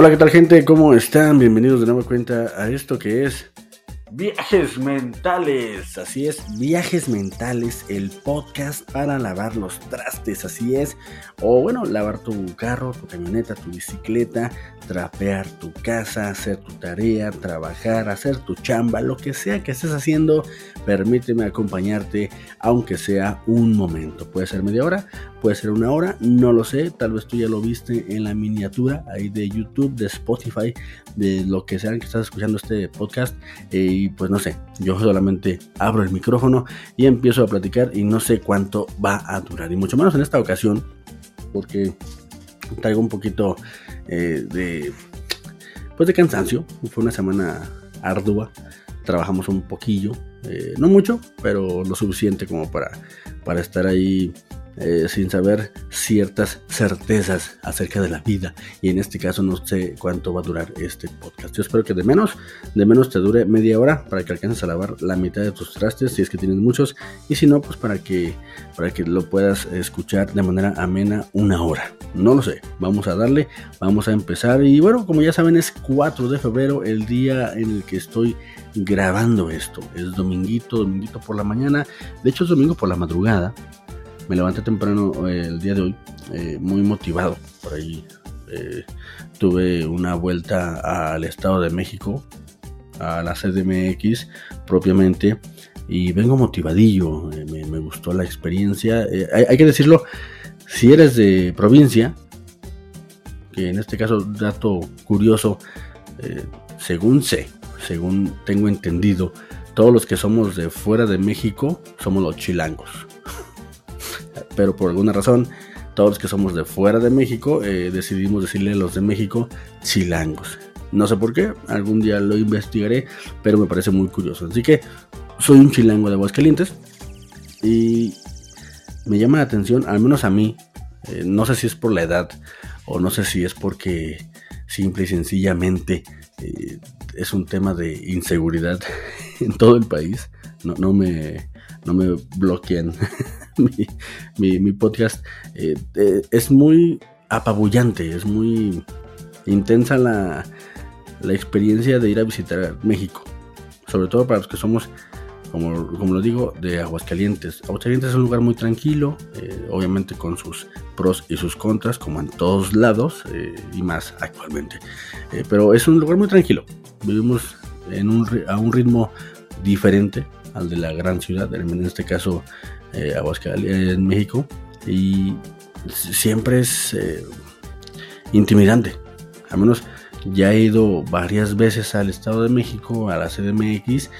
Hola, ¿qué tal gente? ¿Cómo están? Bienvenidos de nueva cuenta a esto que es Viajes Mentales. Así es, Viajes Mentales, el podcast para lavar los trastes, así es. O bueno, lavar tu carro, tu camioneta, tu bicicleta, trapear tu casa, hacer tu tarea, trabajar, hacer tu chamba, lo que sea que estés haciendo, permíteme acompañarte, aunque sea un momento. Puede ser media hora, puede ser una hora, no lo sé, tal vez tú ya lo viste en la miniatura ahí de YouTube, de Spotify, de lo que sea que estás escuchando este podcast. Eh, y pues no sé, yo solamente abro el micrófono y empiezo a platicar y no sé cuánto va a durar. Y mucho menos en esta ocasión, porque traigo un poquito eh, de, pues de cansancio. Fue una semana ardua. Trabajamos un poquillo, eh, no mucho, pero lo suficiente como para, para estar ahí eh, sin saber ciertas certezas acerca de la vida y en este caso no sé cuánto va a durar este podcast. Yo espero que de menos, de menos te dure media hora para que alcances a lavar la mitad de tus trastes si es que tienes muchos y si no pues para que para que lo puedas escuchar de manera amena una hora. No lo sé, vamos a darle, vamos a empezar y bueno, como ya saben es 4 de febrero el día en el que estoy grabando esto. Es dominguito, dominguito por la mañana, de hecho es domingo por la madrugada me levanté temprano eh, el día de hoy, eh, muy motivado. Por ahí eh, tuve una vuelta al Estado de México, a la CDMX propiamente, y vengo motivadillo. Me, gustó la experiencia. Hay, que decirlo, si eres de provincia, que en este caso, dato curioso, según sé, según tengo entendido, todos los que somos de fuera de México somos los chilangos pero por alguna razón todos los que somos de fuera de México eh, decidimos decirle a los de México chilangos. No sé por qué, algún día lo investigaré, pero me parece muy curioso. Así que soy un chilango de Aguascalientes y me llama la atención, al menos a mí, eh, no sé si es por la edad o no sé si es porque simple y sencillamente eh, es un tema de inseguridad en todo el país. No, no me, no me bloqueen mi, podcast, eh, eh, es muy apabullante, es muy intensa la, la, experiencia de ir a visitar México. Sobre todo para los que somos, como, como lo digo, de Aguascalientes. Aguascalientes es un lugar muy tranquilo, eh, obviamente con sus pros y sus contras, como en todos lados, y más actualmente. pero es un lugar muy tranquilo. Vivimos en un, a un ritmo diferente al de la gran ciudad, en este caso eh, Aguascalientes, en México, y siempre es eh, intimidante. Al menos ya he ido varias veces al Estado de México, a la CDMX,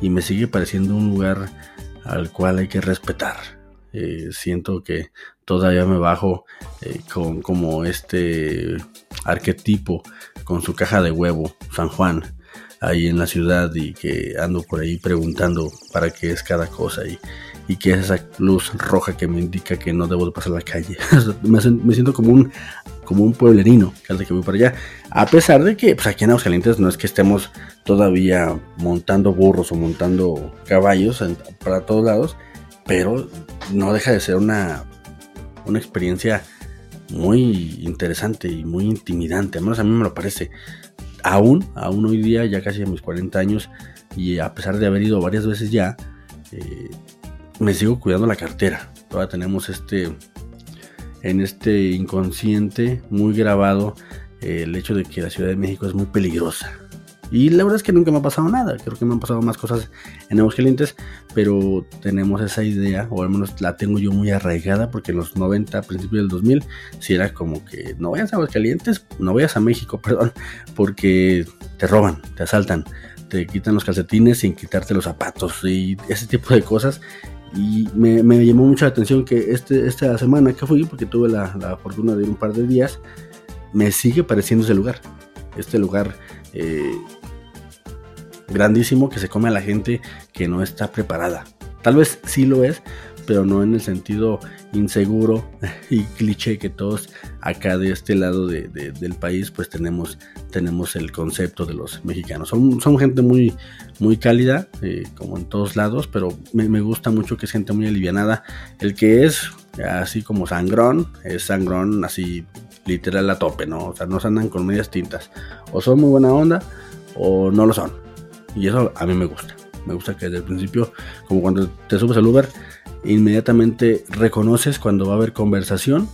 y me sigue pareciendo un lugar al cual hay que respetar. Eh, siento que todavía me bajo con como este arquetipo con su caja de huevo, San Juan, ahí en la ciudad y que ando por ahí preguntando para qué es cada cosa y, y qué es esa luz roja que me indica que no debo de pasar la calle. me, siento como un, como un pueblerino cada que voy para allá. A pesar de que pues aquí en Aguascalientes no es que estemos todavía montando burros o montando caballos para todos lados, pero no deja de ser una, una experiencia muy interesante y muy intimidante. Al menos a mí me lo parece aún, aún hoy día, ya casi a mis 40 años, y a pesar de haber ido varias veces ya, eh, me sigo cuidando la cartera. Todavía tenemos este, en este inconsciente muy grabado eh, el hecho de que la Ciudad de México es muy peligrosa. Y la verdad es que nunca me ha pasado nada. Creo que me han pasado más cosas en Aguascalientes, pero tenemos esa idea, o al menos la tengo yo muy arraigada, porque en los 90, principios del 2000, si era como que no vayas a Aguascalientes, no vayas a México, perdón, porque te roban, te asaltan, te quitan los calcetines sin quitarte los zapatos y ese tipo de cosas. Y me, llamó mucha atención que este, esta semana que fui, porque tuve la, la fortuna de ir un par de días, me sigue pareciendo ese lugar. Este lugar eh, grandísimo que se come a la gente que no está preparada. Tal vez sí lo es, pero no en el sentido inseguro y cliché que todos acá de este lado del país pues tenemos, tenemos el concepto de los mexicanos. Son, son gente muy, muy cálida, eh, como en todos lados, pero me, me, gusta mucho que es gente muy alivianada. El que es así como sangrón, es sangrón así literal a tope, ¿no? O sea, no se andan con medias tintas. O son muy buena onda o no lo son. Y eso a mí me gusta. Me gusta que desde el principio, como cuando te subes al Uber, inmediatamente reconoces cuando va a haber conversación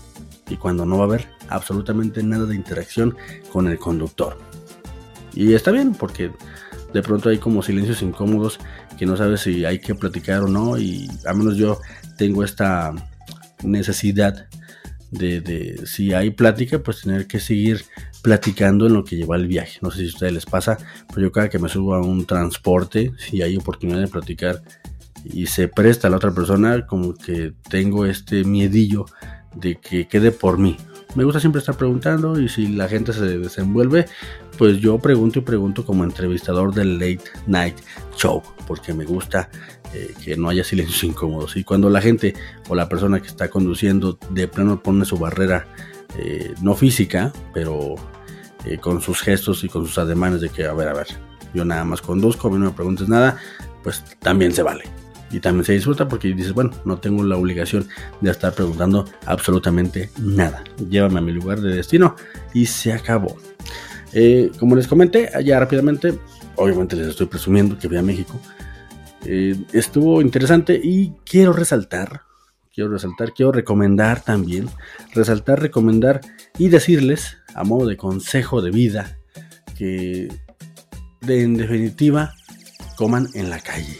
y cuando no va a haber absolutamente nada de interacción con el conductor. Y está bien porque de pronto hay como silencios incómodos que no sabes si hay que platicar o no y al menos yo tengo esta necesidad de, de, si hay plática pues tener que seguir platicando en lo que lleva el viaje no sé si a ustedes les pasa pero yo cada que me subo a un transporte si hay oportunidad de platicar y se presta a la otra persona como que tengo este miedillo de que quede por mí me gusta siempre estar preguntando y si la gente se desenvuelve, pues yo pregunto y pregunto como entrevistador del Late Night Show, porque me gusta eh, que no haya silencios incómodos. Y cuando la gente o la persona que está conduciendo de plano pone su barrera, eh, no física, pero eh, con sus gestos y con sus ademanes de que, a ver, a ver, yo nada más conduzco, a mí no me preguntes nada, pues también se vale y también se disfruta porque dices, bueno, no tengo la obligación de estar preguntando absolutamente nada. Llévame a mi lugar de destino y se acabó. Eh, como les comenté, allá rápidamente, obviamente les estoy presumiendo que fui a México. Eh, estuvo interesante y quiero resaltar, quiero resaltar, quiero recomendar también, resaltar, recomendar y decirles, a modo de consejo de vida, que de, en definitiva coman en la calle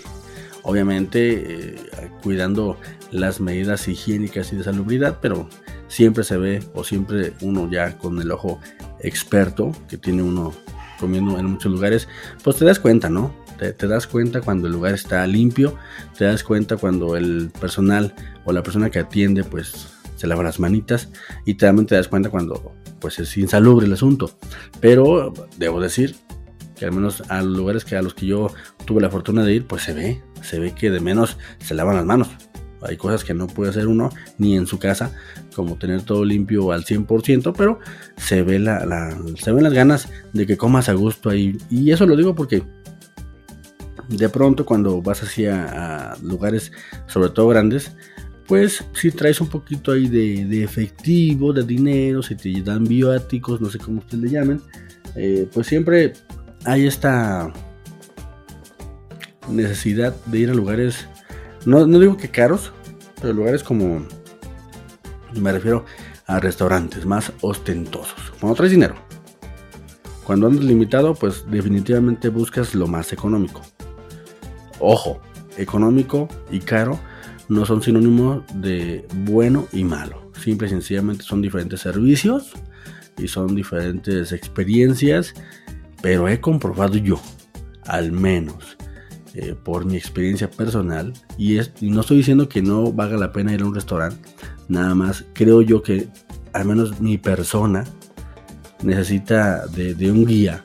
obviamente eh, cuidando las medidas higiénicas y de salubridad, pero siempre se ve o siempre uno ya con el ojo experto que tiene uno comiendo en muchos lugares, pues te das cuenta, ¿no? Te, das cuenta cuando el lugar está limpio, te das cuenta cuando el personal o la persona que atiende pues se lava las manitas y también te das cuenta cuando pues es insalubre el asunto. Pero debo decir que al menos a los lugares que a los que yo tuve la fortuna de ir, pues se ve, se ve que de menos se lavan las manos. Hay cosas que no puede hacer uno ni en su casa, como tener todo limpio al 100%, pero se, ve la, se ven las ganas de que comas a gusto ahí. Y eso lo digo porque de pronto cuando vas hacia a lugares, sobre todo grandes, pues si traes un poquito ahí de, efectivo, de dinero, si te dan bióticos, no sé cómo ustedes le llamen, eh, pues siempre hay esta necesidad de ir a lugares, no, digo que caros, pero lugares como, me refiero a restaurantes más ostentosos. Cuando traes dinero, cuando andas limitado, pues definitivamente buscas lo más económico. Ojo, económico y caro no son sinónimos de bueno y malo. Simple y sencillamente son diferentes servicios y son diferentes experiencias pero he comprobado yo, al menos eh, por mi experiencia personal, y, no estoy diciendo que no valga la pena ir a un restaurante, nada más creo yo que al menos mi persona necesita de, un guía.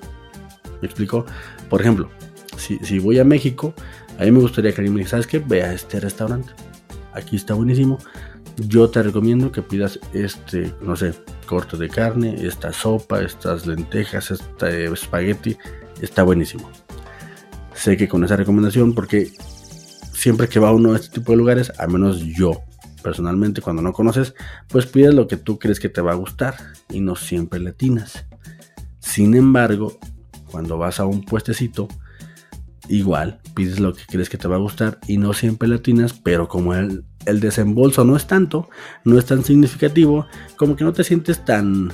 ¿Me explico? Por ejemplo, si, voy a México, a mí me gustaría que alguien me diga, ¿sabes qué? Ve a este restaurante. Aquí está buenísimo. Yo te recomiendo que pidas este, no sé, corte de carne, esta sopa, estas lentejas, este espagueti, está buenísimo. Sé que con esa recomendación, porque siempre que va uno a este tipo de lugares, al menos yo personalmente cuando no conoces, pues pides lo que tú crees que te va a gustar y no siempre latinas. Sin embargo, cuando vas a un puestecito, igual pides lo que crees que te va a gustar y no siempre latinas, pero como el, el desembolso no es tanto, no es tan significativo, como que no te sientes tan,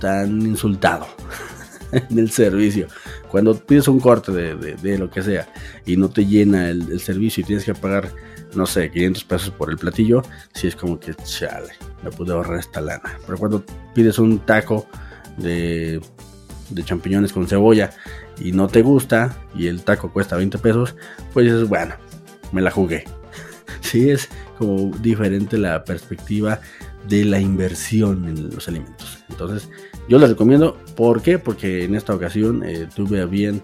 tan insultado en el servicio. Cuando pides un corte de, lo que sea y no te llena el, servicio y tienes que pagar, no sé, 500 pesos por el platillo, si es como que, chale, me pude ahorrar esta lana. Pero cuando pides un taco de, de champiñones con cebolla y no te gusta y el taco cuesta 20 pesos, pues dices, bueno, me la jugué. sí es como diferente la perspectiva de la inversión en los alimentos. Entonces, yo les recomiendo. ¿Por qué? Porque en esta ocasión eh, tuve a bien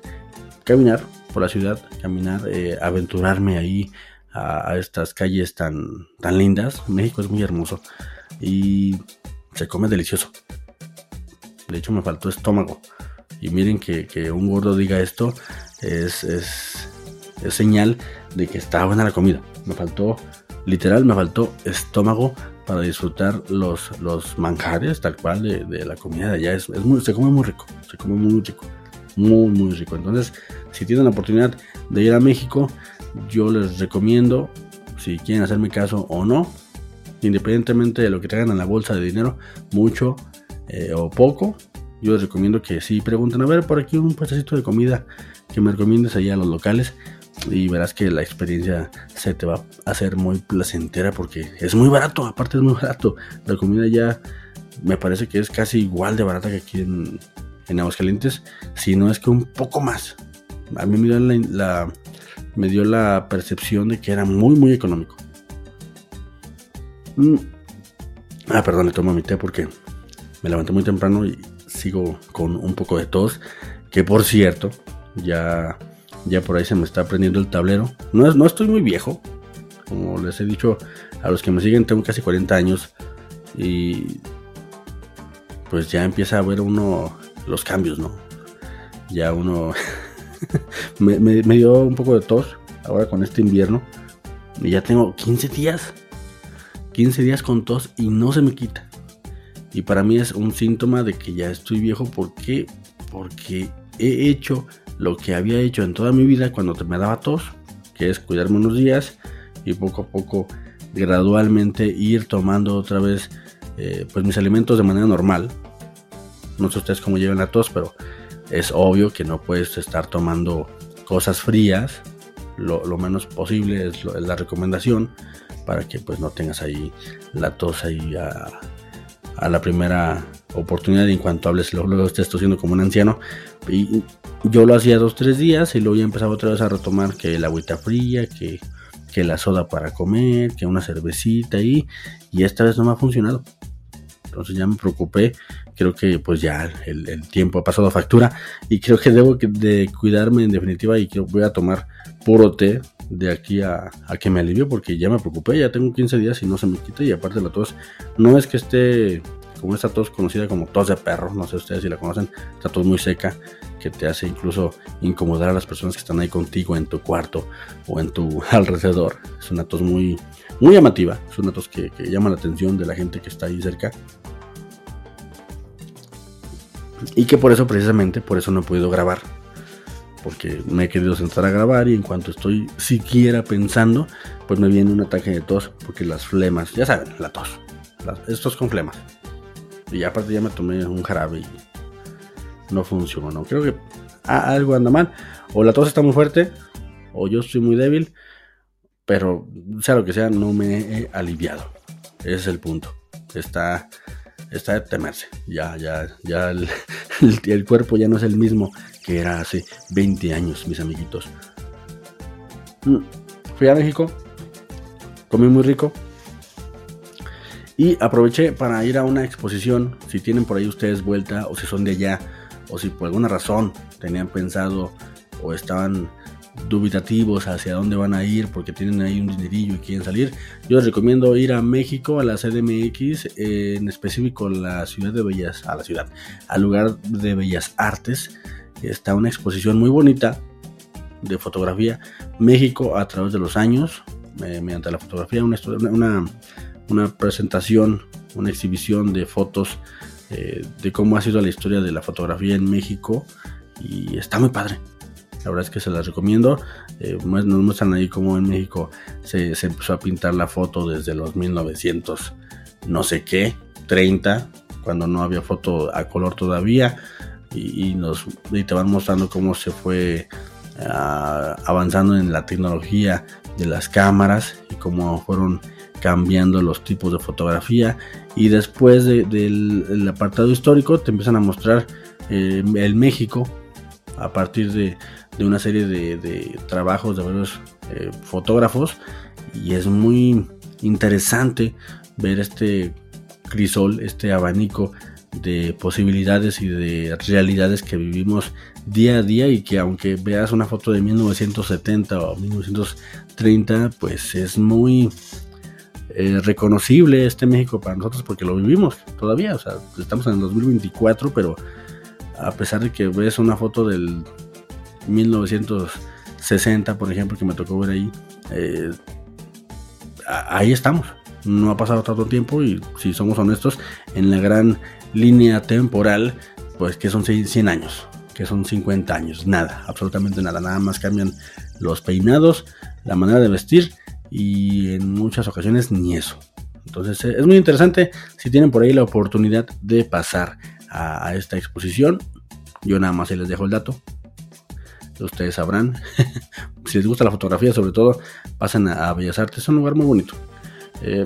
caminar por la ciudad, caminar, eh, aventurarme ahí a, estas calles tan, tan lindas. México es muy hermoso y se come delicioso. De hecho, me faltó estómago. Y miren que, que un gordo diga esto es, es, es señal de que está buena la comida. Me faltó, literal, me faltó estómago para disfrutar los, los manjares tal cual de, la comida de allá. Es, se come muy rico, se come muy rico, muy, muy rico. Entonces, si tienen la oportunidad de ir a México, yo les recomiendo, si quieren hacerme caso o no, independientemente de lo que traigan en la bolsa de dinero, mucho eh, o poco, yo les recomiendo que si pregunten, a ver, por aquí un puestecito de comida que me recomiendes allá a los locales y verás que la experiencia se te va a hacer muy placentera porque es muy barato, aparte es muy barato. La comida ya me parece que es casi igual de barata que aquí en, en Aguascalientes, si no es que un poco más. A mí me dio la, me dio la percepción de que era muy, muy económico. Mm. Ah, perdón, le tomo mi té porque me levanté muy temprano y sigo con un poco de tos. Que por cierto, ya, ya por ahí se me está prendiendo el tablero. No, no estoy muy viejo. Como les he dicho a los que me siguen, tengo casi 40 años. Y pues ya empieza a ver uno los cambios, ¿no? Ya uno me, me, dio un poco de tos ahora con este invierno. Y ya tengo 15 días. 15 días con tos y no se me quita. Y para mí es un síntoma de que ya estoy viejo. ¿Por qué? Porque he hecho lo que había hecho en toda mi vida cuando me daba tos, que es cuidarme unos días y poco a poco, gradualmente ir tomando otra vez eh, pues mis alimentos de manera normal. No sé ustedes cómo llevan la tos, pero es obvio que no puedes estar tomando cosas frías. Lo, menos posible es, la recomendación para que pues no tengas ahí la tos ahí a, a la primera oportunidad en cuanto hables luego, estés tosiendo como un anciano. Y yo lo hacía dos tres días y luego ya empezaba otra vez a retomar que la agüita fría que, que la soda para comer que una cervecita y, y esta vez no me ha funcionado. Entonces ya me preocupé creo que pues ya el, el tiempo ha pasado factura y creo que debo de cuidarme en definitiva y que voy a tomar puro té de aquí a, que me alivie porque ya me preocupé, ya tengo 15 días y no se me quita y aparte la tos no es que esté como esta tos conocida como tos de perro, no sé ustedes si la conocen, esta tos muy seca que te hace incluso incomodar a las personas que están ahí contigo en tu cuarto o en tu alrededor. Es una tos muy, muy llamativa, es una tos que, que llama la atención de la gente que está ahí cerca. Y que por eso precisamente, por eso no he podido grabar porque me he querido sentar a grabar y en cuanto estoy siquiera pensando, pues me viene un ataque de tos, porque las flemas, ya saben, la tos, estos con flemas. Y aparte ya me tomé un jarabe y no funcionó. Creo que algo anda mal, o la tos está muy fuerte, o yo estoy muy débil, pero sea lo que sea, no me he aliviado. Ese es el punto. Está está de temerse. Ya, ya, ya el, cuerpo ya no es el mismo que era hace 20 años, mis amiguitos. Mm, fui a México, comí muy rico y aproveché para ir a una exposición. Si tienen por ahí ustedes vuelta o si son de allá o si por alguna razón tenían pensado o estaban dubitativos hacia dónde van a ir porque tienen ahí un dinerillo y quieren salir, yo les recomiendo ir a México, a la CDMX, en específico la ciudad de Bellas, a la ciudad, al lugar de Bellas Artes. Está una exposición muy bonita de fotografía. México a través de los años, eh, mediante la fotografía, una, una, presentación, una exhibición de fotos eh, de cómo ha sido la historia de la fotografía en México y está muy padre. La verdad es que se las recomiendo. Eh, nos muestran ahí cómo en México se, empezó a pintar la foto desde los 1900, no sé qué, 30, cuando no había foto a color todavía. Y, te van mostrando cómo se fue ah, avanzando en la tecnología de las cámaras y cómo fueron cambiando los tipos de fotografía. Y después del apartado histórico te empiezan a mostrar eh, el México a partir de de una serie de, trabajos de varios eh, fotógrafos y es muy interesante ver este crisol, este abanico de posibilidades y de realidades que vivimos día a día y que aunque veas una foto de 1970 o 1930 pues es muy eh, reconocible este México para nosotros porque lo vivimos todavía, o sea, estamos en el 2024 pero a pesar de que ves una foto del 1960, por ejemplo, que me tocó ver ahí, eh, ahí estamos. no ha pasado tanto tiempo y si somos honestos, en la gran línea temporal, pues que son 100 años, que son 50 años, nada, absolutamente nada, nada más cambian los peinados, la manera de vestir y en muchas ocasiones ni eso. Entonces es muy interesante si tienen por ahí la oportunidad de pasar a, esta exposición. Yo nada más les dejo el dato. Ustedes sabrán. si les gusta la fotografía, sobre todo, pasen a, Bellas Artes. Es un lugar muy bonito. Eh,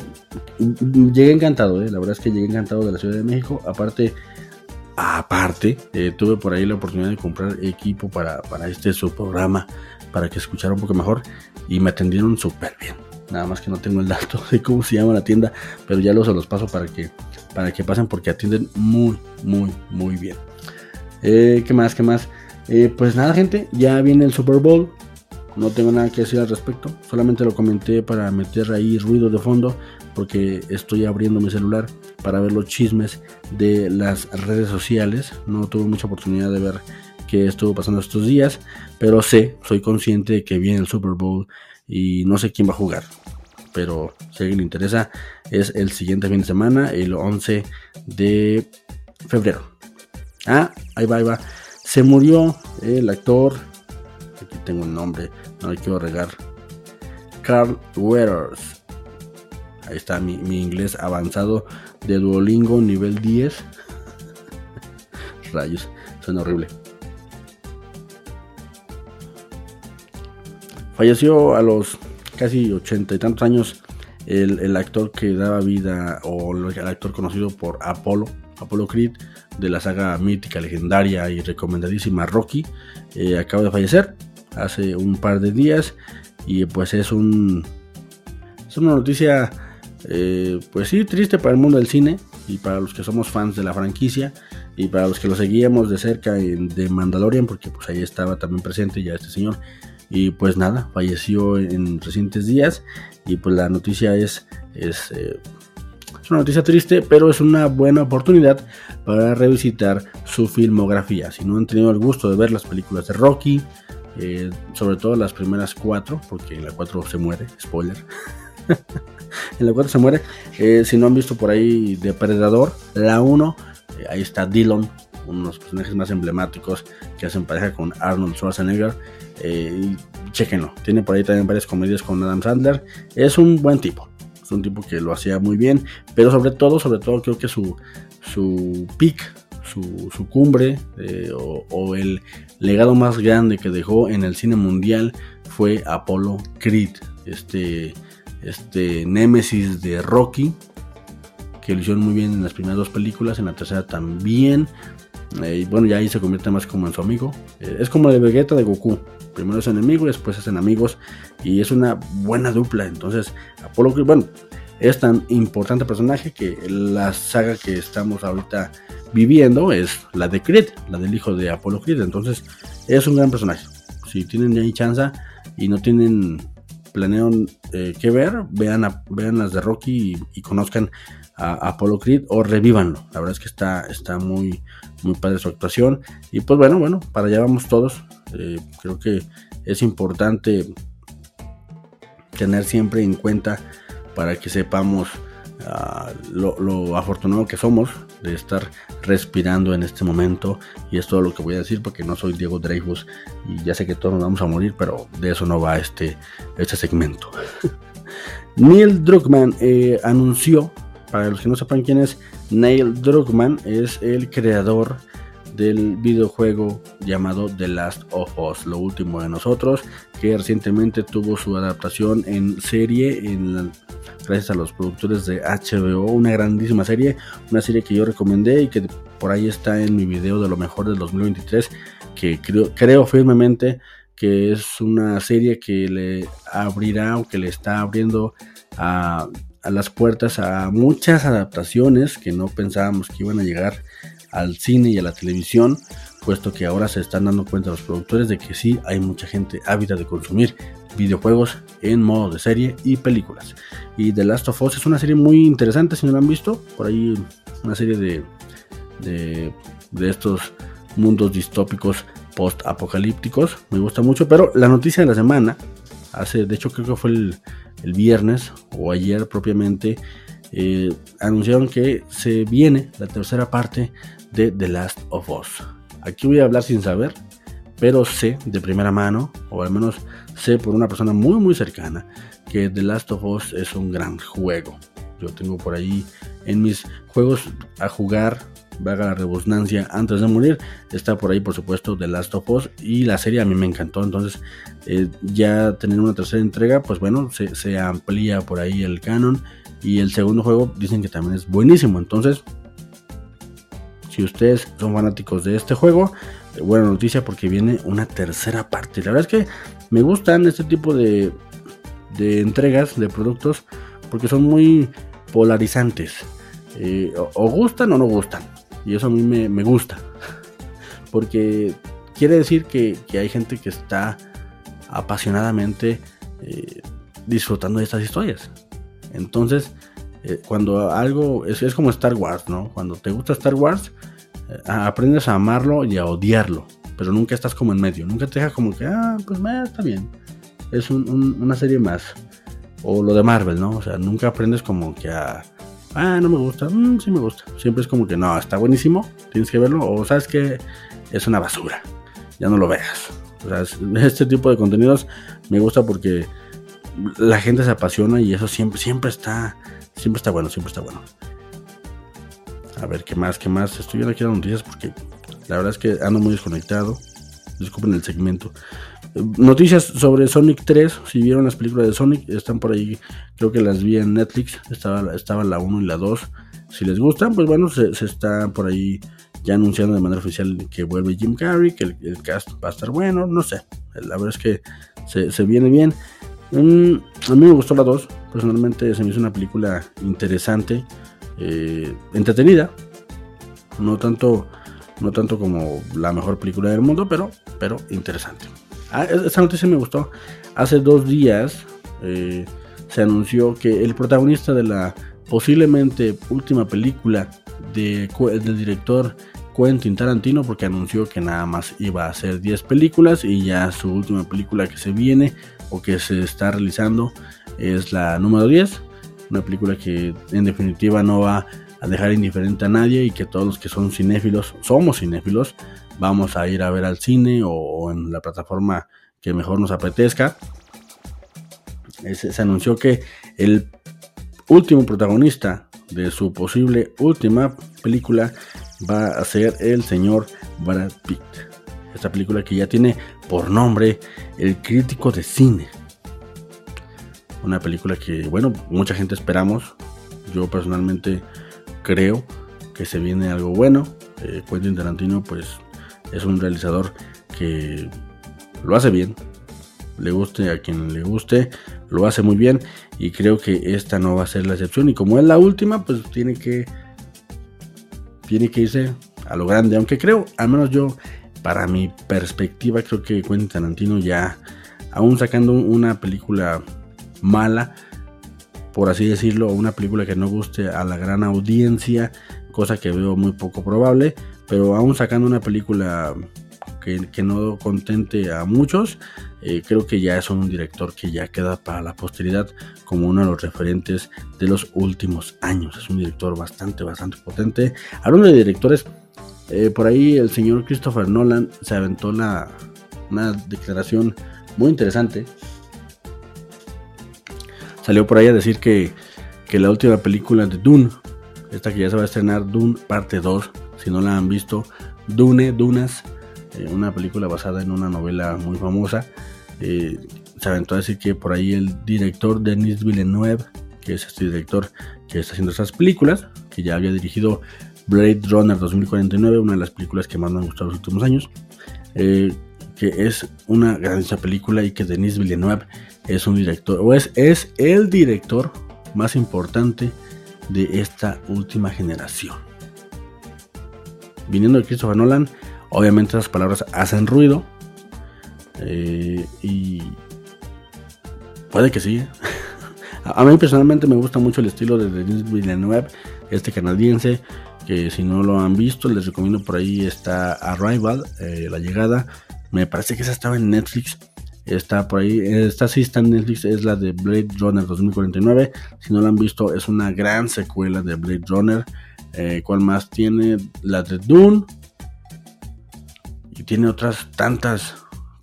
llegué encantado, eh. la verdad es que llegué encantado de la Ciudad de México. Aparte, aparte, eh, tuve por ahí la oportunidad de comprar equipo para, para este su programa, para que escuchara un poco mejor y me atendieron súper bien. Nada más que no tengo el dato de cómo se llama la tienda, pero ya los los paso para que, para que pasen porque atienden muy, muy, muy bien. ¿Qué más? ¿Qué más? Pues nada, gente, ya viene el Super Bowl. No tengo nada que decir al respecto. Solamente lo comenté para meter ahí ruido de fondo. Porque estoy abriendo mi celular para ver los chismes de las redes sociales. No tuve mucha oportunidad de ver qué estuvo pasando estos días. Pero sé, soy consciente de que viene el Super Bowl y no sé quién va a jugar. Pero si alguien le interesa, es el siguiente fin de semana, el 11 de febrero. Ah, ahí va, ahí va. Se murió el actor. Aquí tengo el nombre, no le quiero regar. Carl Weathers. Ahí está mi, inglés avanzado de Duolingo nivel 10. Rayos, suena horrible. Falleció a los casi ochenta y tantos años el, actor que daba vida, o el actor conocido por Apolo, Apolo Creed, de la saga mítica, legendaria y recomendadísima Rocky, eh, acaba de fallecer hace un par de días. Y pues es un es una noticia eh, pues sí triste para el mundo del cine y para los que somos fans de la franquicia y para los que lo seguíamos de cerca en The Mandalorian porque pues ahí estaba también presente ya este señor. Y pues nada, falleció en recientes días. Y pues la noticia es, es, eh, es, una noticia triste, pero es una buena oportunidad para revisitar su filmografía. Si no han tenido el gusto de ver las películas de Rocky, eh, sobre todo las primeras cuatro, porque en la cuatro se muere, spoiler. en la cuatro se muere. Eh, si no han visto por ahí Depredador, la 1, ahí está Dillon, uno de los personajes más emblemáticos que hacen pareja con Arnold Schwarzenegger. Eh, chequenlo. Tiene por ahí también varias comedias con Adam Sandler. Es un buen tipo. Es un tipo que lo hacía muy bien. Pero sobre todo, sobre todo creo que su, su peak, su, cumbre eh, o, el legado más grande que dejó en el cine mundial fue Apollo Creed. Este, este némesis de Rocky. Que lo hicieron muy bien en las primeras dos películas. En la tercera también. Eh, y bueno, ya ahí se convierte más como en su amigo. es como el Vegeta de Goku primero es enemigo y después hacen amigos y es una buena dupla. Entonces, Apolo Creed, bueno, es tan importante personaje que la saga que estamos ahorita viviendo es la de Creed, la del hijo de Apolo Creed. Entonces, es un gran personaje. Si tienen ahí chance y no tienen planeo eh, que ver, vean, vean las de Rocky y, conozcan a, Apolo Creed o revívanlo. La verdad es que está, está muy, muy padre su actuación. Y pues bueno, bueno, para allá vamos todos. Eh, creo que es importante tener siempre en cuenta para que sepamos ah, lo, afortunado que somos de estar respirando en este momento y es todo lo que voy a decir porque no soy Diego Dreyfus y ya sé que todos nos vamos a morir pero de eso no va este, este segmento. Neil Druckmann eh, anunció para los que no sepan quién es Neil Druckmann es el creador del videojuego llamado The Last of Us, lo último de nosotros, que recientemente tuvo su adaptación en serie en gracias a los productores de HBO, una grandísima serie, una serie que yo recomendé y que por ahí está en mi video de lo mejor del 2023, que creo, creo firmemente que es una serie que le abrirá o que le está abriendo a, a las puertas a muchas adaptaciones que no pensábamos que iban a llegar al cine y a la televisión, puesto que ahora se están dando cuenta los productores de que sí hay mucha gente ávida de consumir videojuegos en modo de serie y películas. Y The Last of Us es una serie muy interesante, si no la han visto, por ahí una serie de, de, estos mundos distópicos post-apocalípticos, me gusta mucho, pero la noticia de la semana, hace, de hecho creo que fue el el viernes o ayer propiamente, eh, anunciaron que se viene la tercera parte de The Last of Us. Aquí voy a hablar sin saber, pero sé de primera mano, o al menos sé por una persona muy muy cercana, que The Last of Us es un gran juego. Yo tengo por ahí en mis juegos a jugar, vaga la rebusnancia, antes de morir, está por ahí por supuesto The Last of Us y la serie a mí me encantó, entonces eh, ya tener una tercera entrega, pues bueno, se, se amplía por ahí el canon y el segundo juego dicen que también es buenísimo, entonces si ustedes son fanáticos de este juego, buena noticia porque viene una tercera parte. La verdad es que me gustan este tipo de, de entregas de productos porque son muy polarizantes. Eh, o, gustan o no gustan. Y eso a mí me, gusta. Porque quiere decir que, hay gente que está apasionadamente eh, disfrutando de estas historias. Entonces, eh, cuando algo es, es, como Star Wars, ¿no? Cuando te gusta Star Wars, aprendes a amarlo y a odiarlo. Pero nunca estás como en medio. Nunca te dejas como que, ah, pues me, está bien. Es una serie más. O lo de Marvel, ¿no? O sea, nunca aprendes como que a ah, no me gusta, mm, sí me gusta. Siempre es como que no, está buenísimo, tienes que verlo, o sabes que es una basura, ya no lo veas. O sea, este tipo de contenidos me gusta porque la gente se apasiona y eso siempre, siempre está, siempre está bueno, siempre está bueno. A ver, ¿qué más? ¿Qué más? Estoy viendo aquí las noticias porque la verdad es que ando muy desconectado. Disculpen el segmento. Noticias sobre Sonic 3. Si vieron las películas de Sonic, están por ahí. Creo que las vi en Netflix. Estaba, estaba la 1 y la 2. Si les gustan, pues bueno, se, está por ahí ya anunciando de manera oficial que vuelve Jim Carrey, que el, cast va a estar bueno. No sé. La verdad es que se, viene bien. Mm, a mí me gustó la 2. Personalmente se me hizo una película interesante, eh, entretenida. No tanto, no tanto como la mejor película del mundo, pero, pero interesante. Ah, esa noticia me gustó. Hace dos días eh, se anunció que el protagonista de la posiblemente última película de, del director Quentin Tarantino, porque anunció que nada más iba a hacer 10 películas y ya su última película que se viene o que se está realizando es la número 10. Una película que en definitiva no va a dejar indiferente a nadie y que todos los que son cinéfilos, somos cinéfilos, vamos a ir a ver al cine o, en la plataforma que mejor nos apetezca. Se, anunció que el último protagonista de su posible última película va a ser el señor Brad Pitt. Esta película que ya tiene por nombre El crítico de cine. Una película que, bueno, mucha gente esperamos. Yo personalmente creo que se viene algo bueno. Eh, Quentin Tarantino, pues es un realizador que lo hace bien, le guste a quien le guste, lo hace muy bien y creo que esta no va a ser la excepción y como es la última, pues tiene que tiene que irse a lo grande, aunque creo, al menos yo para mi perspectiva creo que Quentin Tarantino ya aún sacando una película mala, por así decirlo, una película que no guste a la gran audiencia, cosa que veo muy poco probable, pero aún sacando una película que, no contente a muchos, eh, creo que ya es un director que ya queda para la posteridad como uno de los referentes de los últimos años. Es un director bastante, bastante potente. Hablando de directores, eh, por ahí el señor Christopher Nolan se aventó una, una declaración muy interesante. Salió por ahí a decir que, que la última película de Dune, esta que ya se va a estrenar, Dune parte 2, si no la han visto, Dune, Dunas, eh, una película basada en una novela muy famosa. Eh, se aventó a decir que por ahí el director Denis Villeneuve, que es este director que está haciendo estas películas, que ya había dirigido Blade Runner 2049, una de las películas que más me han gustado los últimos años, eh, que es una grandiosa película y que Denis Villeneuve es un director, o es, es el director más importante de esta última generación. Viniendo de Christopher Nolan, Obviamente esas palabras hacen ruido. Eh, y puede que sí. A mí personalmente me gusta mucho el estilo de Denis Villeneuve, este canadiense, que si no lo han visto les recomiendo por ahí está Arrival, eh, La Llegada. Me parece que esa estaba en Netflix. Está por ahí, esta sí está en Netflix, es la de Blade Runner 2049. Si no la han visto, es una gran secuela de Blade Runner. Eh, ¿Cuál más tiene? La de Dune. Y tiene otras tantas,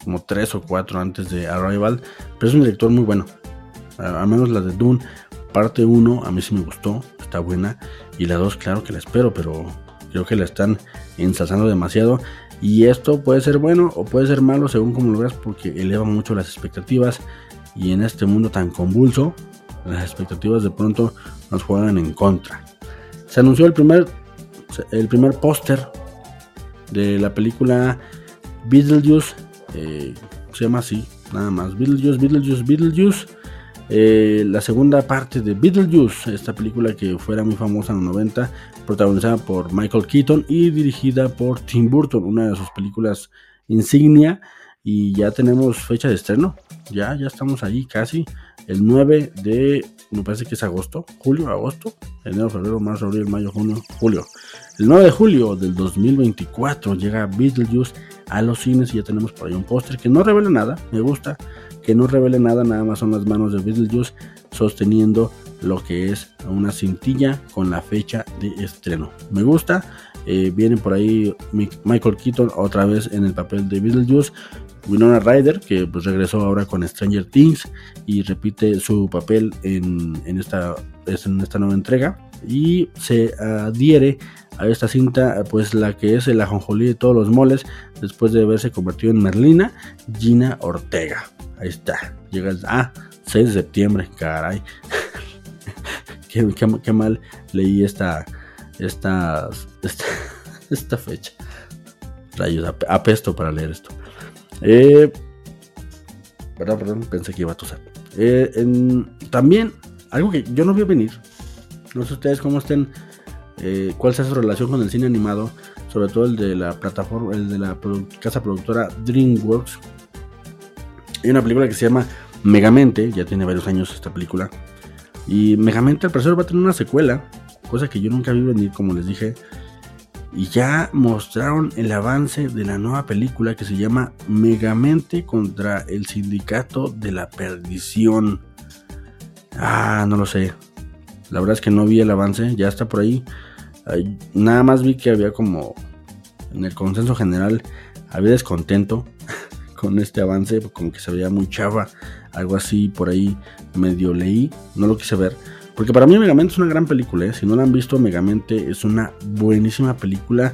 como tres o cuatro antes de Arrival. Pero es un director muy bueno. Al menos la de Dune, parte 1, a mí sí me gustó, está buena. Y la 2, claro que la espero, pero creo que la están ensalzando demasiado. Y esto puede ser bueno o puede ser malo según como lo veas porque eleva mucho las expectativas y en este mundo tan convulso las expectativas de pronto nos juegan en contra. Se anunció el primer, el primer póster de la película Beetlejuice, eh, se llama así, nada más, Beetlejuice, Beetlejuice, Beetlejuice. Eh, la segunda parte de Beetlejuice, esta película que fuera muy famosa en los 90, protagonizada por Michael Keaton y dirigida por Tim Burton, una de sus películas insignia. Y ya tenemos fecha de estreno, ya, ya estamos ahí casi, el 9 de, me parece que es agosto, julio, agosto, enero, febrero, marzo, abril, mayo, junio, julio. El 9 de julio del 2024 llega Beetlejuice a los cines y ya tenemos por ahí un póster que no revela nada, me gusta, que no revele nada, nada más son las manos de Beetlejuice sosteniendo lo que es una cintilla con la fecha de estreno. Me gusta. Eh, viene por ahí Michael Keaton otra vez en el papel de Beetlejuice. Winona Ryder, que pues, regresó ahora con Stranger Things y repite su papel en, esta, en esta nueva entrega. Y se adhiere a esta cinta, pues la que es el ajonjolí de todos los moles, después de haberse convertido en Merlina, Gina Ortega. Ahí está. Llega el, ah, 6 de septiembre, caray. Qué, mal leí esta, esta, esta, fecha. Rayos, apesto para leer esto. Eh, perdón, perdón, pensé que iba a tosar. Eh, también, algo que yo no vi venir. No sé ustedes cómo estén. Eh, cuál sea su relación con el cine animado. Sobre todo el de la plataforma, el de la casa productora DreamWorks. Hay una película que se llama Megamente, ya tiene varios años esta película. Y Megamente al parecer va a tener una secuela, cosa que yo nunca vi venir, como les dije. Y ya mostraron el avance de la nueva película que se llama Megamente contra el Sindicato de la Perdición. Ah, no lo sé. La verdad es que no vi el avance, ya está por ahí. Nada más vi que había como en el consenso general había descontento con este avance, como que se veía muy chava, algo así por ahí medio leí, no lo quise ver. Porque para mí Megamente es una gran película, ¿eh? si no la han visto, Megamente es una buenísima película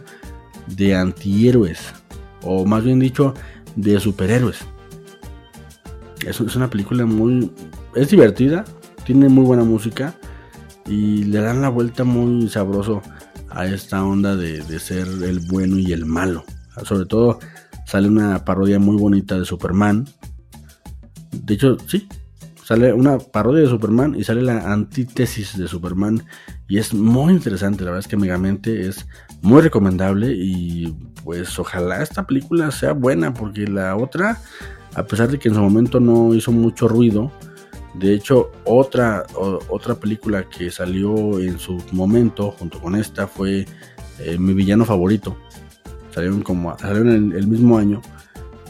de antihéroes, o más bien dicho, de superhéroes. Es, una película muy... es divertida, tiene muy buena música y le dan la vuelta muy sabroso a esta onda de ser el bueno y el malo. Sobre todo sale una parodia muy bonita de Superman. De hecho, sí, sale una parodia de Superman y sale la antítesis de Superman. Y es muy interesante, la verdad es que Megamente es muy recomendable y pues ojalá esta película sea buena porque la otra, a pesar de que en su momento no hizo mucho ruido, de hecho otra, otra película que salió en su momento junto con esta fue eh, mi villano favorito, salieron como salieron el, mismo año.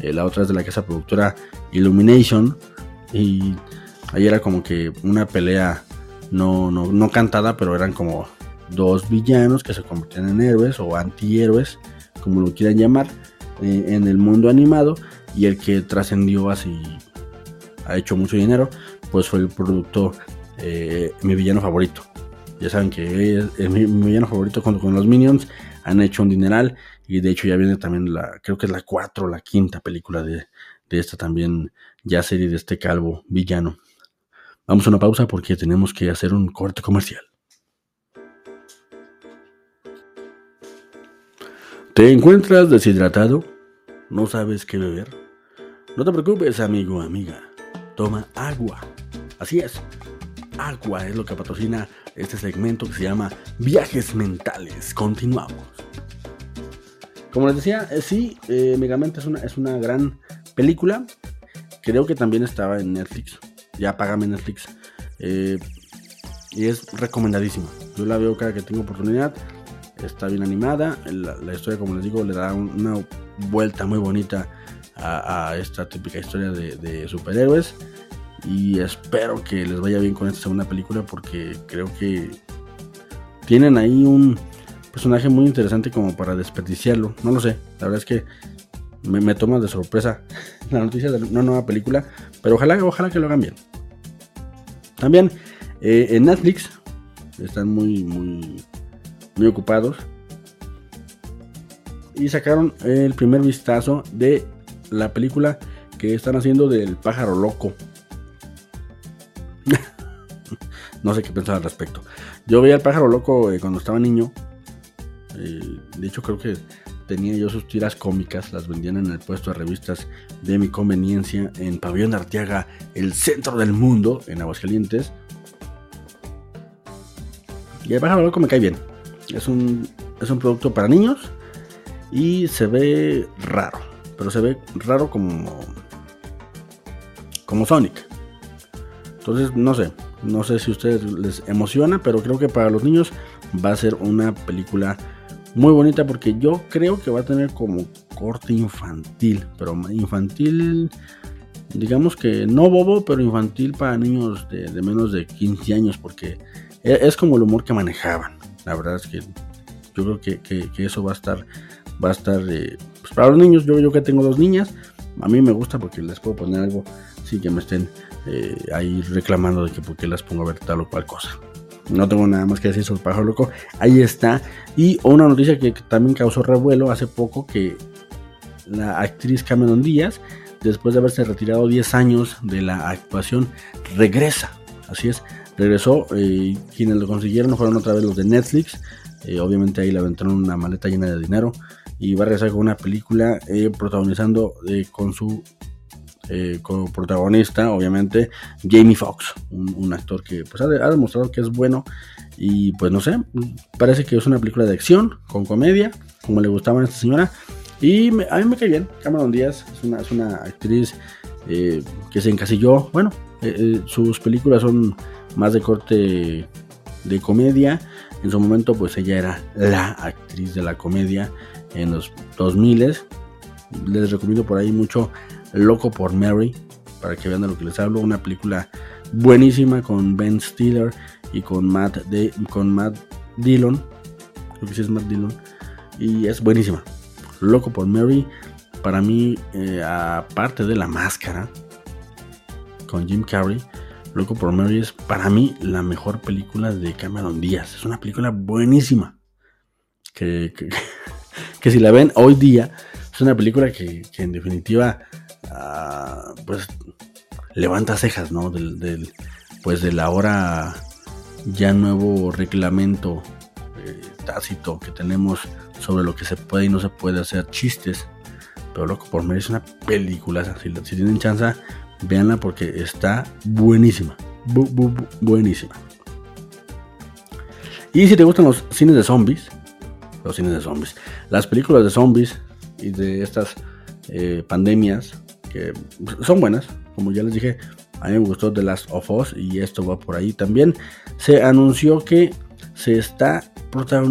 Eh, la otra es de la casa productora Illumination. Y ahí era como que una pelea no, no, cantada, pero eran como dos villanos que se convirtieron en héroes o antihéroes, como lo quieran llamar, eh, en el mundo animado. Y el que trascendió así, ha hecho mucho dinero, pues fue el producto eh, Mi Villano Favorito. Ya saben que es, mi, villano favorito junto con los Minions han hecho un dineral y de hecho ya viene también la, creo que es la 4 o la quinta película de, esta también ya serie de este calvo villano. Vamos a una pausa porque tenemos que hacer un corte comercial. ¿Te encuentras deshidratado? ¿No sabes qué beber? No te preocupes, amigo amiga. Toma agua. Así es. Agua es lo que patrocina este segmento que se llama Viajes Mentales. Continuamos. Como les decía, eh, sí, eh, Megamente es una, es una gran película. Creo que también estaba en Netflix. Ya págame Netflix. Eh, y es recomendadísima. Yo la veo cada que tengo oportunidad. está bien animada. La, historia, como les digo, le da una vuelta muy bonita a, esta típica historia de, superhéroes. Y espero que les vaya bien con esta segunda película porque creo que tienen ahí un personaje muy interesante como para desperdiciarlo. No lo sé, la verdad es que me, toma de sorpresa la noticia de una nueva película, pero ojalá, ojalá que lo hagan bien. También eh, en Netflix están muy, muy, muy ocupados y sacaron el primer vistazo de la película que están haciendo del pájaro loco. no sé qué pensar al respecto. Yo veía al pájaro loco eh, cuando estaba niño. Eh, de hecho, creo que tenía yo sus tiras cómicas. Las vendían en el puesto de revistas de mi conveniencia en Pabellón de Arteaga, el centro del mundo, en Aguascalientes. Y el pájaro loco me cae bien. Es un, es un producto para niños y se ve raro. Pero se ve raro como. como Sonic. Entonces, no sé. No sé si a ustedes les emociona, pero creo que para los niños va a ser una película muy bonita porque yo creo que va a tener como corte infantil, pero infantil, digamos que no bobo, pero infantil para niños de, menos de 15 años porque e, es, como el humor que manejaban. La verdad es que yo creo que, que eso va a estar va a estar eh, pues para los niños. Yo, yo que tengo dos niñas, a mí me gusta porque les puedo poner algo sin que me estén eh, ahí reclamando de que por qué las pongo a ver tal o cual cosa. No tengo nada más que decir sobre pájaro loco. Ahí está. Y una noticia que también causó revuelo hace poco que la actriz Cameron Díaz, después de haberse retirado 10 años de la actuación, regresa. Así es, regresó. Eh, quienes lo consiguieron fueron otra vez los de Netflix. obviamente ahí le aventaron una maleta llena de dinero y va a regresar con una película eh, protagonizando eh, con su eh, como protagonista, obviamente, Jamie Foxx, un, actor que pues, ha, demostrado que es bueno y pues no sé, parece que es una película de acción con comedia, como le gustaba a esta señora. Y a mí me cae bien, Cameron Díaz es una, es una actriz que se encasilló, bueno, sus películas son más de corte de comedia. En su momento, pues ella era la actriz de la comedia en los 2000. Les recomiendo por ahí mucho Loco por Mary, para que vean de lo que les hablo. Una película buenísima con Ben Stiller y con Matt, de, con Matt Dillon. Creo que sí es Matt Dillon. Y es buenísima. Loco por Mary, para mí, eh, aparte de la máscara, con Jim Carrey, Loco por Mary es para mí la mejor película de Cameron Díaz. Es una película buenísima. que, que si la ven hoy día, es una película que, en definitiva, ah, pues levanta cejas, ¿no? Del, pues del ahora ya nuevo reglamento eh, tácito que tenemos sobre lo que se puede y no se puede hacer chistes. Pero loco, por mí es una película. Si, si tienen chance, véanla porque está buenísima. buenísima. Y si te gustan los cines de zombies, los cines de zombies. Las películas de zombies y de estas eh, pandemias son buenas, como ya les dije, a mí me gustó The Last of Us y esto va por ahí también. Se anunció que se está,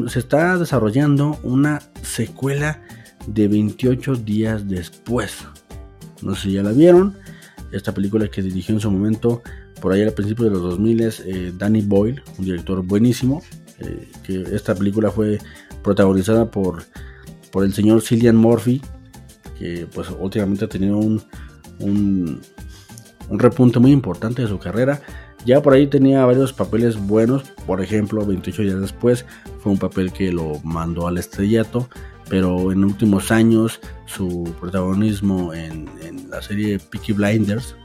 se está desarrollando una secuela de 28 días después. No sé si ya la vieron. Esta película que dirigió en su momento, por ahí al principio de los 2000, es eh, Danny Boyle, un director buenísimo. Eh, que esta película fue protagonizada por, por el señor Cillian Murphy, que pues últimamente ha tenido un, un, repunte muy importante de su carrera. Ya por ahí tenía varios papeles buenos, por ejemplo, 28 días después fue un papel que lo mandó al estrellato, pero en últimos años su protagonismo en, en la serie Peaky Blinders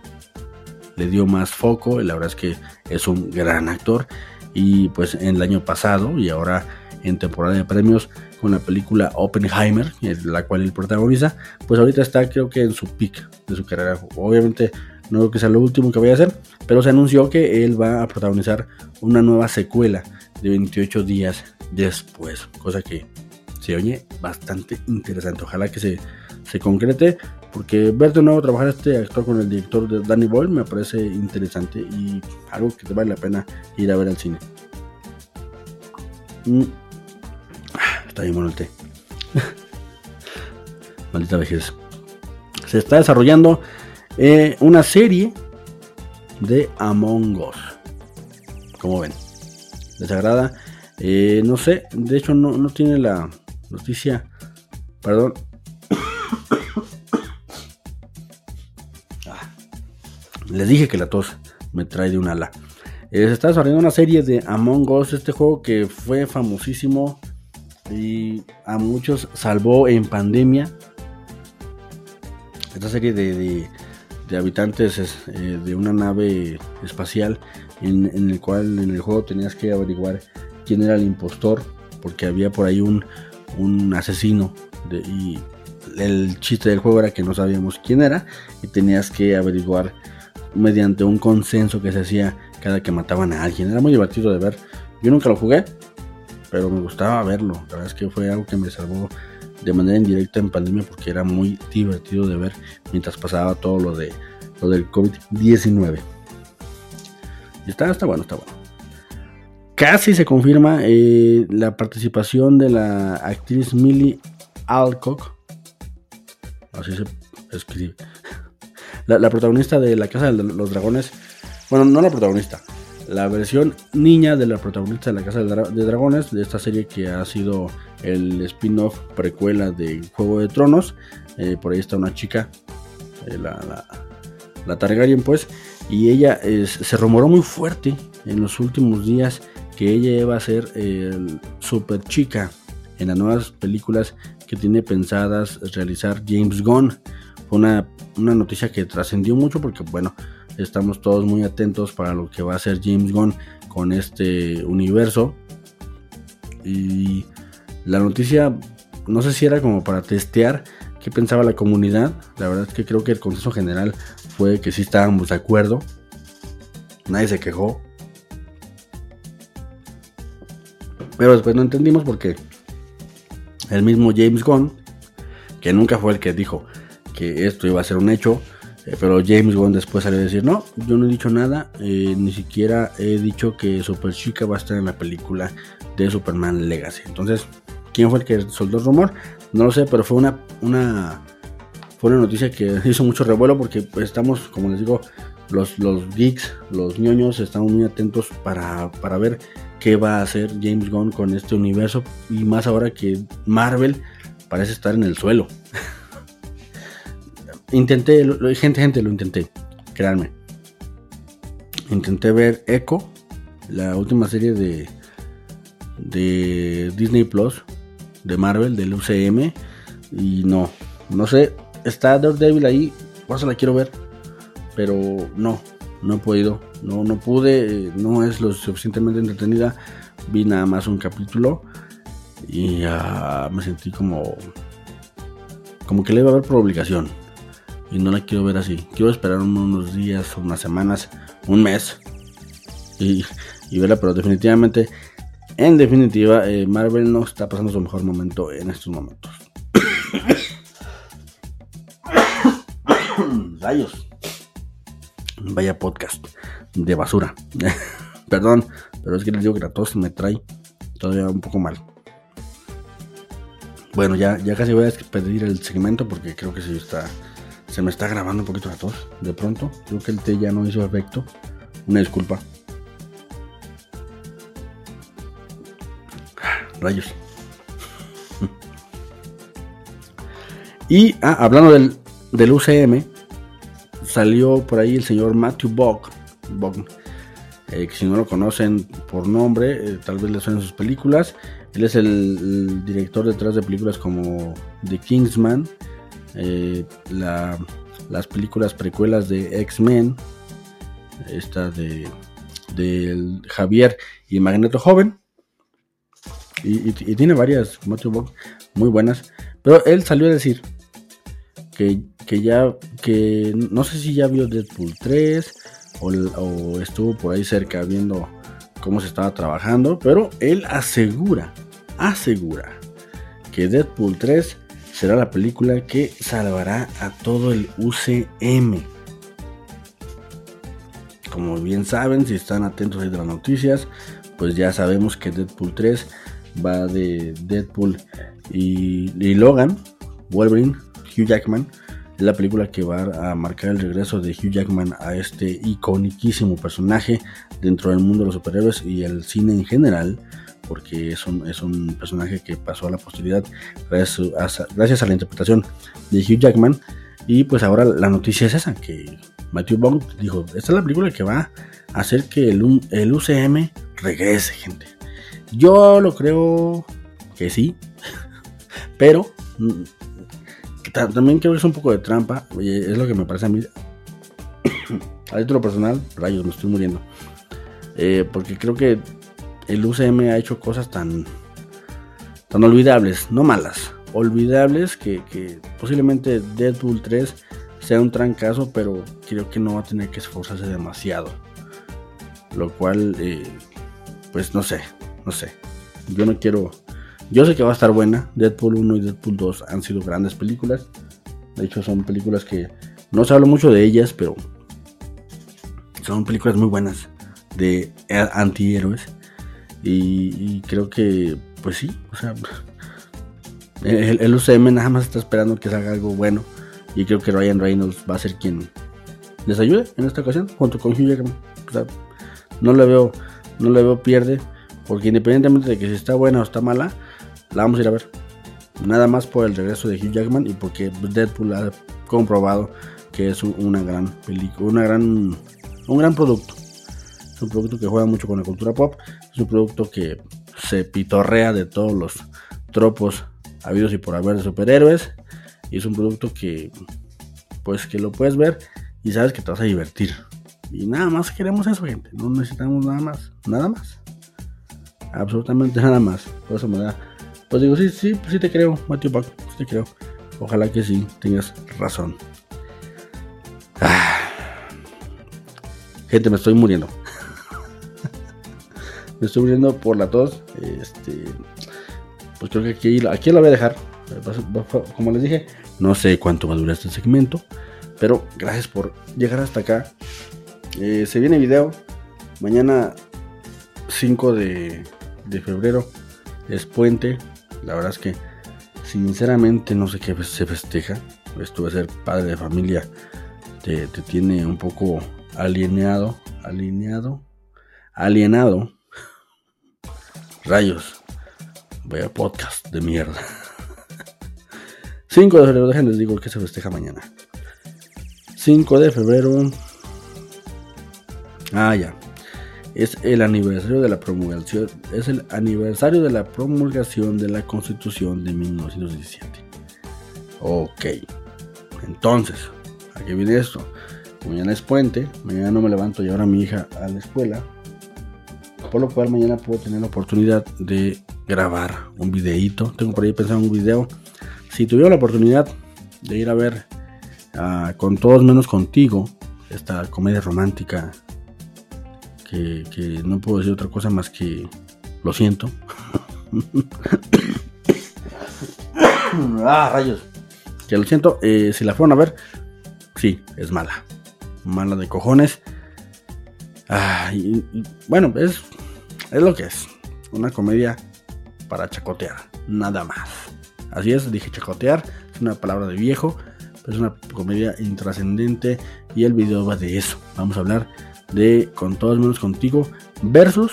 le dio más foco, y la verdad es que es un gran actor y pues en el año pasado y ahora en temporada de premios con la película Oppenheimer, la cual él protagoniza, pues ahorita está creo que en su peak de su carrera. Obviamente no creo que sea lo último que vaya a hacer, pero se anunció que él va a protagonizar una nueva secuela de 28 días después, cosa que se oye bastante interesante. Ojalá que se, se concrete, porque ver de nuevo trabajar este actor con el director de Danny Boyle me parece interesante y algo que te vale la pena ir a ver al cine. Mm. Está bien bueno el té. Maldita vejez. Se está desarrollando eh, una serie de Among Us. Como ven, les agrada. Eh, no sé, de hecho no, no tiene la noticia. Perdón. Ah, les dije que la tos me trae de un ala. Eh, se está desarrollando una serie de Among Us, este juego que fue famosísimo y a muchos salvó en pandemia. Esta serie de, de, habitantes eh, de una nave espacial en, el cual en el juego tenías que averiguar quién era el impostor porque había por ahí un, un asesino y el chiste del juego era que no sabíamos quién era y tenías que averiguar mediante un consenso que se hacía cada que mataban a alguien. Era muy divertido de ver. Yo nunca lo jugué, pero me gustaba verlo. La verdad es que fue algo que me salvó de manera indirecta en pandemia porque era muy divertido de ver mientras pasaba todo lo de lo del COVID-19. Y está, está bueno, está bueno. Casi se confirma eh, la participación de la actriz Millie Alcock. Así se escribe. La, protagonista de La Casa de los Dragones. Bueno, no la protagonista. La versión niña de la protagonista de La Casa de, Dragones. De esta serie que ha sido el spin-off precuela de Juego de Tronos. Eh, por ahí está una chica. Eh, la, la, Targaryen, pues. Y ella se rumoró muy fuerte en los últimos días que ella iba a ser el super chica en las nuevas películas que tiene pensadas realizar James Gunn. Fue una, noticia que trascendió mucho porque, bueno, estamos todos muy atentos para lo que va a hacer James Gunn con este universo. Y la noticia, no sé si era como para testear qué pensaba la comunidad. La verdad es que creo que el consenso general fue que sí estábamos de acuerdo. Nadie se quejó. Pero después no entendimos por qué el mismo James Gunn, que nunca fue el que dijo que esto iba a ser un hecho, pero James Gunn después salió a decir, no, yo no he dicho nada, eh, ni siquiera he dicho que Super Chica va a estar en la película de Superman Legacy. Entonces, ¿quién fue el que soltó el rumor? No lo sé, pero fue una, una, fue una noticia que hizo mucho revuelo porque pues, estamos, como les digo, los, los geeks, los ñoños, estamos muy atentos para, para ver qué va a hacer James Gunn con este universo y más ahora que Marvel parece estar en el suelo. Intenté, gente, gente, lo intenté, créanme. Intenté ver Echo, la última serie de, de Disney Plus, de Marvel, del UCM, y no, no sé, está Daredevil ahí, por eso la quiero ver, pero no, no he podido, no, no pude, no es lo suficientemente entretenida. Vi nada más un capítulo y me sentí como, como que le iba a ver por obligación. Y no la quiero ver así. Quiero esperar unos días, unas semanas, un mes y, verla, pero definitivamente, en definitiva, eh, Marvel no está pasando su mejor momento en estos momentos. Rayos. Vaya podcast de basura. Perdón, pero es que les digo que la tos me trae todavía un poco mal. Bueno, ya, ya casi voy a pedir el segmento porque creo que sí está. Se me está grabando un poquito la tos. De pronto, creo que el té ya no hizo efecto. Una disculpa. Rayos. Y ah, hablando del, del UCM, salió por ahí el señor Matthew Bog, eh, que si no lo conocen por nombre, eh, tal vez les suenen sus películas. Él es el, director detrás de películas como The Kingsman, eh, las películas precuelas de X-Men, esta de, Javier y Magneto Joven. Y, tiene varias, muy buenas. Pero él salió a decir que que ya, que no sé si ya vio Deadpool 3 o, estuvo por ahí cerca viendo cómo se estaba trabajando, pero él asegura, asegura que Deadpool 3 será la película que salvará a todo el UCM. Como bien saben, si están atentos a las noticias, pues ya sabemos que Deadpool 3 va de Deadpool y, y Logan, Wolverine, Hugh Jackman. Es la película que va a marcar el regreso de Hugh Jackman a este iconiquísimo personaje dentro del mundo de los superhéroes y el cine en general porque es un, es un personaje que pasó a la posteridad gracias a, gracias a la interpretación de Hugh Jackman. Y pues ahora la noticia es esa, que Matthew Bond dijo, esta es la película que va a hacer que el, el UCM regrese, gente. Yo lo creo que sí, pero mm, también creo que es un poco de trampa, es lo que me parece a mí. a título personal, rayos, me estoy muriendo. Eh, porque creo que el UCM ha hecho cosas tan, tan olvidables, no malas, olvidables que, posiblemente Deadpool 3 sea un trancazo, pero creo que no va a tener que esforzarse demasiado. Lo cual, eh, pues no sé, no sé. Yo no quiero... Yo sé que va a estar buena. Deadpool 1 y Deadpool 2 han sido grandes películas. De hecho, son películas que no se habla mucho de ellas, pero son películas muy buenas de antihéroes. Y, creo que, pues sí, o sea, el, UCM nada más está esperando que salga algo bueno. Y creo que Ryan Reynolds va a ser quien les ayude en esta ocasión, junto con Hugh Jackman. O sea, no le veo, no le veo pierde, porque independientemente de que si está buena o está mala, la vamos a ir a ver. Nada más por el regreso de Hugh Jackman y porque Deadpool ha comprobado que es una gran película, una gran, un gran producto. Es un producto que juega mucho con la cultura pop. Es un producto que se pitorrea de todos los tropos habidos y por haber de superhéroes. Y es un producto que, pues, que lo puedes ver y sabes que te vas a divertir. Y nada más queremos eso, gente. No necesitamos nada más. Nada más. Absolutamente nada más. Por eso me. Pues digo, sí, sí, pues sí te creo, Matthew te creo. Ojalá que sí, tengas razón. Ah. Gente, me estoy muriendo me estoy muriendo por la tos. Este, pues creo que aquí, aquí la voy a dejar. Como les dije, no sé cuánto va a durar este segmento. Pero gracias por llegar hasta acá. Eh, se viene video. Mañana 5 de, de febrero es puente. La verdad es que sinceramente no sé qué se festeja. Esto de ser padre de familia te, te tiene un poco alineado, alineado, alienado Rayos. Vaya podcast de mierda. 5 de febrero, déjenles digo que se festeja mañana. 5 de febrero. Ah, ya. Es el aniversario de la promulgación. Es el aniversario de la promulgación de la Constitución de 1917. Ok. Entonces, aquí viene esto. Mañana es puente. Mañana no me levanto y ahora mi hija a la escuela por lo cual mañana puedo tener la oportunidad de grabar un videíto. Tengo por ahí pensado un video. Si tuviera la oportunidad de ir a ver ah, con todos menos contigo esta comedia romántica que, no puedo decir otra cosa más que lo siento. ah, rayos. Que lo siento. Eh, si la fueron a ver, sí, es mala. Mala de cojones. Ah, bueno, es es lo que es. Una comedia para chacotear. Nada más. Así es, dije chacotear. Es una palabra de viejo. Pero es una comedia intrascendente. Y el video va de eso. Vamos a hablar de Con todos menos contigo. Versus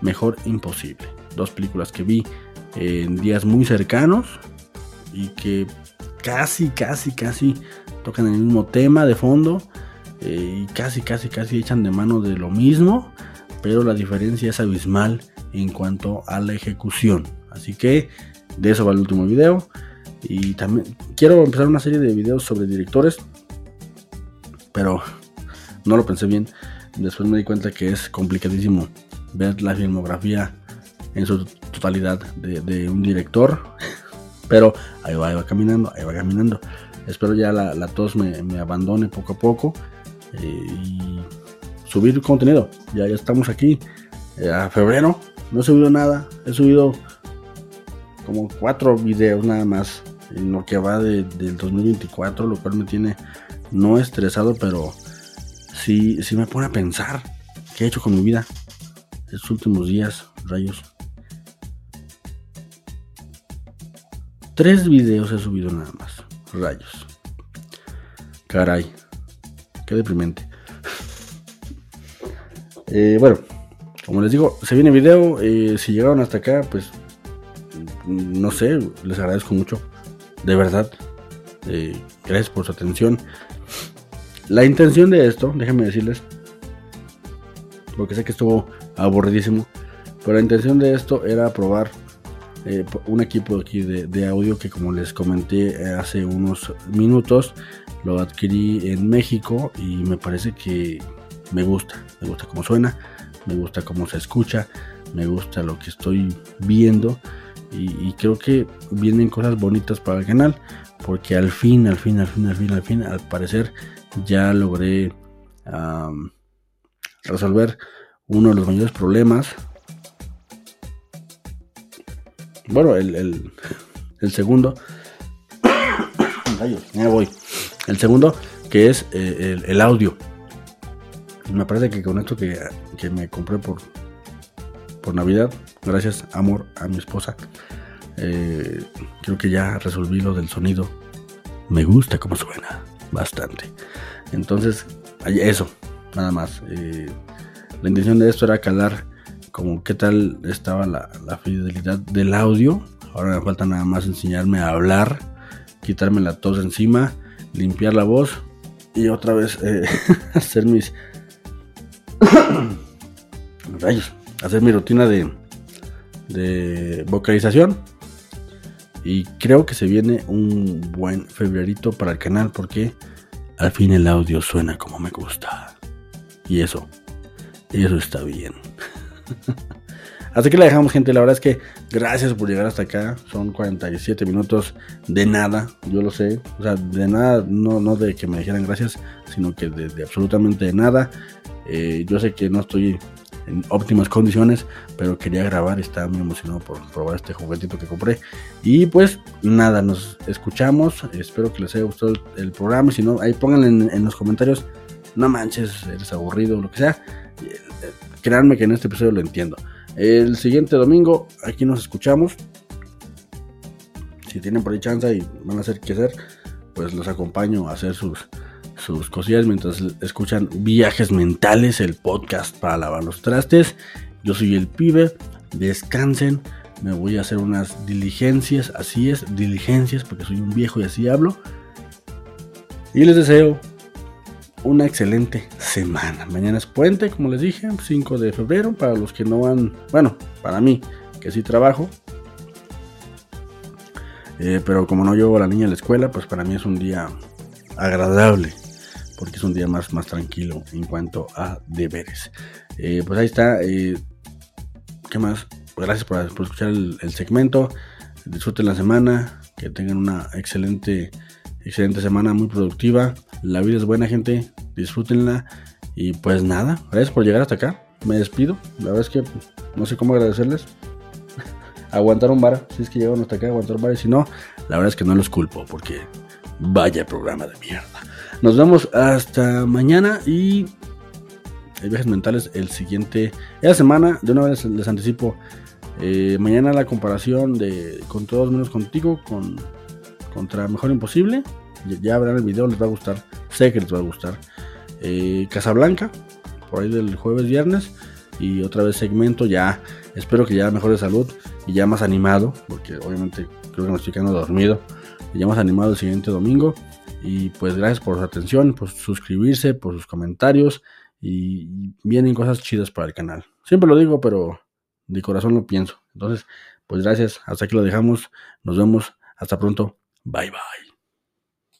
Mejor Imposible. Dos películas que vi en días muy cercanos. Y que casi, casi, casi tocan el mismo tema de fondo. Eh, y casi, casi, casi echan de mano de lo mismo pero la diferencia es abismal en cuanto a la ejecución. Así que de eso va el último video. Y también quiero empezar una serie de videos sobre directores, pero no lo pensé bien. Después me di cuenta que es complicadísimo ver la filmografía en su totalidad de, un director. Pero ahí va, ahí va caminando, ahí va caminando. Espero ya la, tos me, abandone poco a poco y subir contenido. Ya, ya estamos aquí eh, a febrero. No he subido nada. He subido como cuatro videos nada más en lo que va de, del 2024, lo cual me tiene no estresado, pero sí, sí me pone a pensar qué he hecho con mi vida estos últimos días, rayos. Tres videos he subido nada más, rayos. Caray. Qué deprimente. Eh, bueno, como les digo, se viene video. Eh, si llegaron hasta acá, pues no sé, les agradezco mucho. De verdad. Eh, gracias por su atención. La intención de esto, déjenme decirles, porque sé que estuvo aburridísimo, pero la intención de esto era probar un equipo aquí de, de, audio que como les comenté hace unos minutos, lo adquirí en México y me parece que me gusta, me gusta cómo suena, me gusta cómo se escucha, me gusta lo que estoy viendo y, creo que vienen cosas bonitas para el canal porque al fin, al fin, al fin, al fin, al fin, al parecer ya logré resolver uno de los mayores problemas. Bueno, el, segundo. ya voy. El segundo, que es eh, el, audio. Me parece que con esto que, me compré por, por Navidad, gracias amor a mi esposa, eh, creo que ya resolví lo del sonido. Me gusta cómo suena, bastante. Entonces, eso, nada más. Eh, la intención de esto era calar como qué tal estaba la, la, fidelidad del audio. Ahora me falta nada más enseñarme a hablar, quitarme la tos encima limpiar la voz y otra vez eh, hacer mis rayos, hacer mi rutina de, de vocalización. Y creo que se viene un buen febrerito para el canal porque al fin el audio suena como me gusta. Y eso, eso está bien. Así que la dejamos, gente. La verdad es que gracias por llegar hasta acá. Son 47 minutos de nada, yo lo sé. O sea, de nada, no, no de que me dijeran gracias, sino que de, absolutamente de nada. Eh, yo sé que no estoy en óptimas condiciones, pero quería grabar. Estaba muy emocionado por probar este juguetito que compré. Y pues nada, nos escuchamos. Espero que les haya gustado el, programa. Si no, ahí pónganle en, en los comentarios. No manches, eres aburrido, lo que sea. Eh, créanme que en este episodio lo entiendo. El siguiente domingo, aquí nos escuchamos. Si tienen por ahí chance y van a hacer qué hacer, pues los acompaño a hacer sus, sus cosillas mientras escuchan Viajes Mentales, el podcast para lavar los trastes. Yo soy el pibe, descansen, me voy a hacer unas diligencias, así es, diligencias, porque soy un viejo y así hablo. Y les deseo una excelente semana. Mañana es puente, como les dije, 5 de febrero. Para los que no van, bueno, para mí, que sí trabajo. Eh, pero como no llevo a la niña a la escuela, pues para mí es un día agradable. Porque es un día más, más tranquilo en cuanto a deberes. Eh, pues ahí está. Eh, ¿Qué más? Gracias por, escuchar el segmento. Disfruten la semana. Que tengan una excelente excelente semana, muy productiva. La vida es buena, gente. Disfrútenla. Y pues nada, gracias por llegar hasta acá. Me despido. La verdad es que no sé cómo agradecerles. Aguantaron vara. Si es que llegaron hasta acá, aguantaron vara. Y si no, la verdad es que no los culpo. Porque vaya programa de mierda. Nos vemos hasta mañana. Y el viajes mentales el siguiente. Esta semana, de una vez les anticipo. Eh, mañana la comparación de con todos menos contigo. Con contra Mejor Imposible. Ya verán el video, les va a gustar. Sé que les va a gustar. Eh, Casablanca, por ahí del jueves, viernes. Y otra vez segmento, ya espero que ya mejor de salud y ya más animado, porque obviamente creo que me estoy quedando dormido. Y ya más animado el siguiente domingo. Y pues gracias por su atención, por suscribirse, por sus comentarios. Y vienen cosas chidas para el canal. Siempre lo digo, pero de corazón lo pienso. Entonces, pues gracias. Hasta aquí lo dejamos. Nos vemos. Hasta pronto. Bye bye.